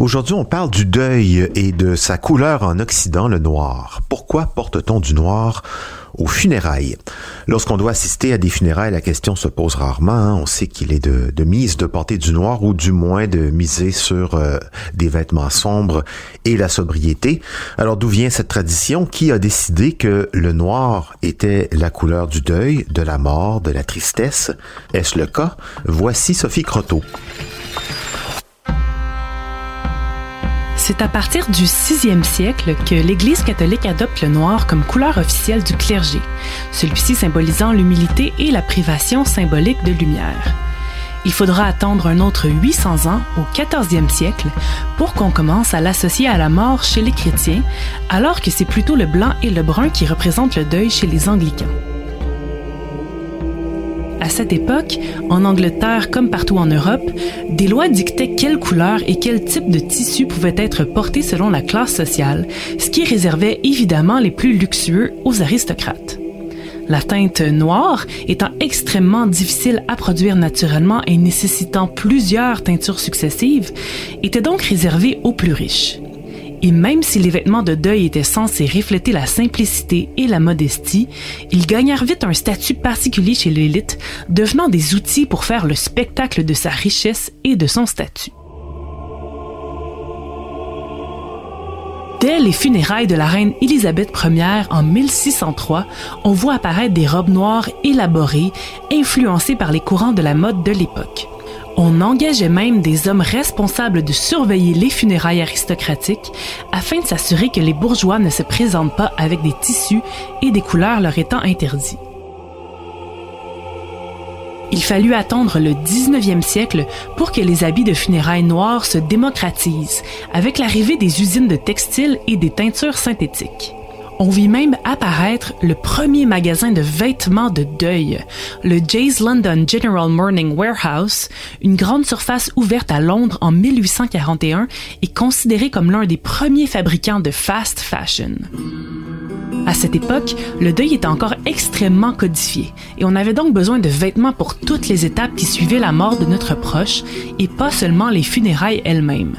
Aujourd'hui, on parle du deuil et de sa couleur en Occident, le noir. Pourquoi porte-t-on du noir aux funérailles? Lorsqu'on doit assister à des funérailles, la question se pose rarement. Hein. On sait qu'il est de, mise de porter du noir ou du moins de miser sur euh, des vêtements sombres et la sobriété. Alors d'où vient cette tradition? Qui a décidé que le noir était la couleur du deuil, de la mort, de la tristesse? Est-ce le cas? Voici Sophie Croteau. C'est à partir du 6e siècle que l'Église catholique adopte le noir comme couleur officielle du clergé, celui-ci symbolisant l'humilité et la privation symbolique de lumière. Il faudra attendre un autre 800 ans, au 14e siècle, pour qu'on commence à l'associer à la mort chez les chrétiens, alors que c'est plutôt le blanc et le brun qui représentent le deuil chez les anglicans. À cette époque, en Angleterre comme partout en Europe, des lois dictaient quelle couleur et quel type de tissu pouvaient être portés selon la classe sociale, ce qui réservait évidemment les plus luxueux aux aristocrates. La teinte noire, étant extrêmement difficile à produire naturellement et nécessitant plusieurs teintures successives, était donc réservée aux plus riches. Et même si les vêtements de deuil étaient censés refléter la simplicité et la modestie, ils gagnèrent vite un statut particulier chez l'élite, devenant des outils pour faire le spectacle de sa richesse et de son statut. Dès les funérailles de la reine Élisabeth Ier en 1603, on voit apparaître des robes noires élaborées, influencées par les courants de la mode de l'époque. On engageait même des hommes responsables de surveiller les funérailles aristocratiques afin de s'assurer que les bourgeois ne se présentent pas avec des tissus et des couleurs leur étant interdits. Il fallut attendre le 19e siècle pour que les habits de funérailles noirs se démocratisent, avec l'arrivée des usines de textiles et des teintures synthétiques. On vit même apparaître le premier magasin de vêtements de deuil, le Jay's London General Mourning Warehouse, une grande surface ouverte à Londres en 1841 et considéré comme l'un des premiers fabricants de fast fashion. À cette époque, le deuil était encore extrêmement codifié et on avait donc besoin de vêtements pour toutes les étapes qui suivaient la mort de notre proche et pas seulement les funérailles elles-mêmes.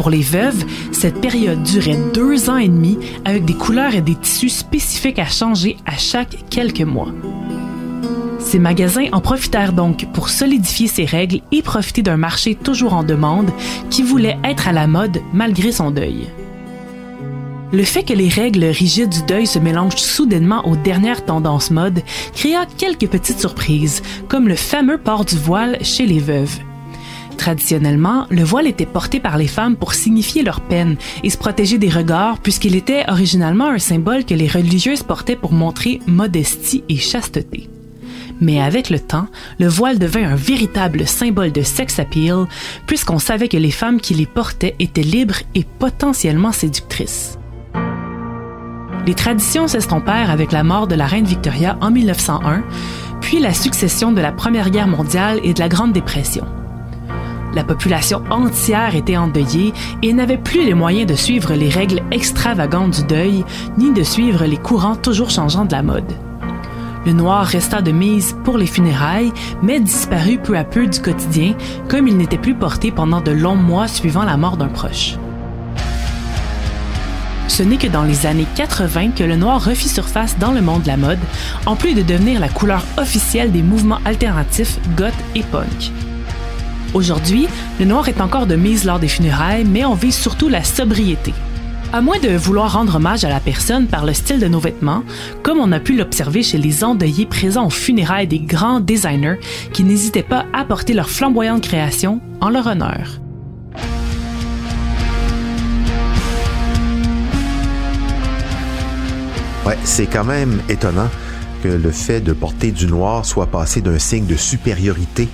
Pour les veuves, cette période durait deux ans et demi avec des couleurs et des tissus spécifiques à changer à chaque quelques mois. Ces magasins en profitèrent donc pour solidifier ces règles et profiter d'un marché toujours en demande qui voulait être à la mode malgré son deuil. Le fait que les règles rigides du deuil se mélangent soudainement aux dernières tendances mode créa quelques petites surprises, comme le fameux port du voile chez les veuves. Traditionnellement, le voile était porté par les femmes pour signifier leur peine et se protéger des regards puisqu'il était originalement un symbole que les religieuses portaient pour montrer modestie et chasteté. Mais avec le temps, le voile devint un véritable symbole de sex appeal puisqu'on savait que les femmes qui les portaient étaient libres et potentiellement séductrices. Les traditions s'estompèrent avec la mort de la reine Victoria en 1901, puis la succession de la Première Guerre mondiale et de la Grande Dépression. La population entière était endeuillée et n'avait plus les moyens de suivre les règles extravagantes du deuil, ni de suivre les courants toujours changeants de la mode. Le noir resta de mise pour les funérailles, mais disparut peu à peu du quotidien, comme il n'était plus porté pendant de longs mois suivant la mort d'un proche. Ce n'est que dans les années 80 que le noir refit surface dans le monde de la mode, en plus de devenir la couleur officielle des mouvements alternatifs goth et punk. Aujourd'hui, le noir est encore de mise lors des funérailles, mais on vise surtout la sobriété. À moins de vouloir rendre hommage à la personne par le style de nos vêtements, comme on a pu l'observer chez les endeuillés présents aux funérailles des grands designers qui n'hésitaient pas à porter leur flamboyante création en leur honneur. Ouais, c'est quand même étonnant que le fait de porter du noir soit passé d'un signe de supériorité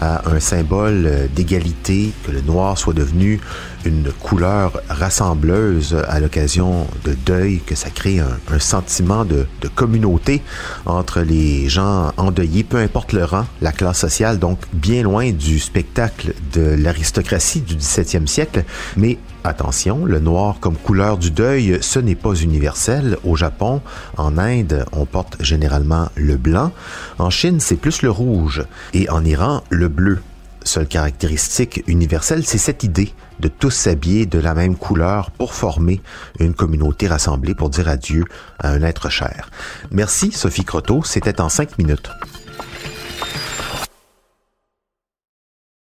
à un symbole d'égalité, que le noir soit devenu une couleur rassembleuse à l'occasion de deuil, que ça crée un, sentiment de, de, communauté entre les gens endeuillés, peu importe le rang, la classe sociale, donc bien loin du spectacle de l'aristocratie du 17e siècle, mais Attention, le noir comme couleur du deuil, ce n'est pas universel. Au Japon, en Inde, on porte généralement le blanc. En Chine, c'est plus le rouge. Et en Iran, le bleu. Seule caractéristique universelle, c'est cette idée de tous s'habiller de la même couleur pour former une communauté rassemblée pour dire adieu à un être cher. Merci Sophie Croteau, c'était en cinq minutes.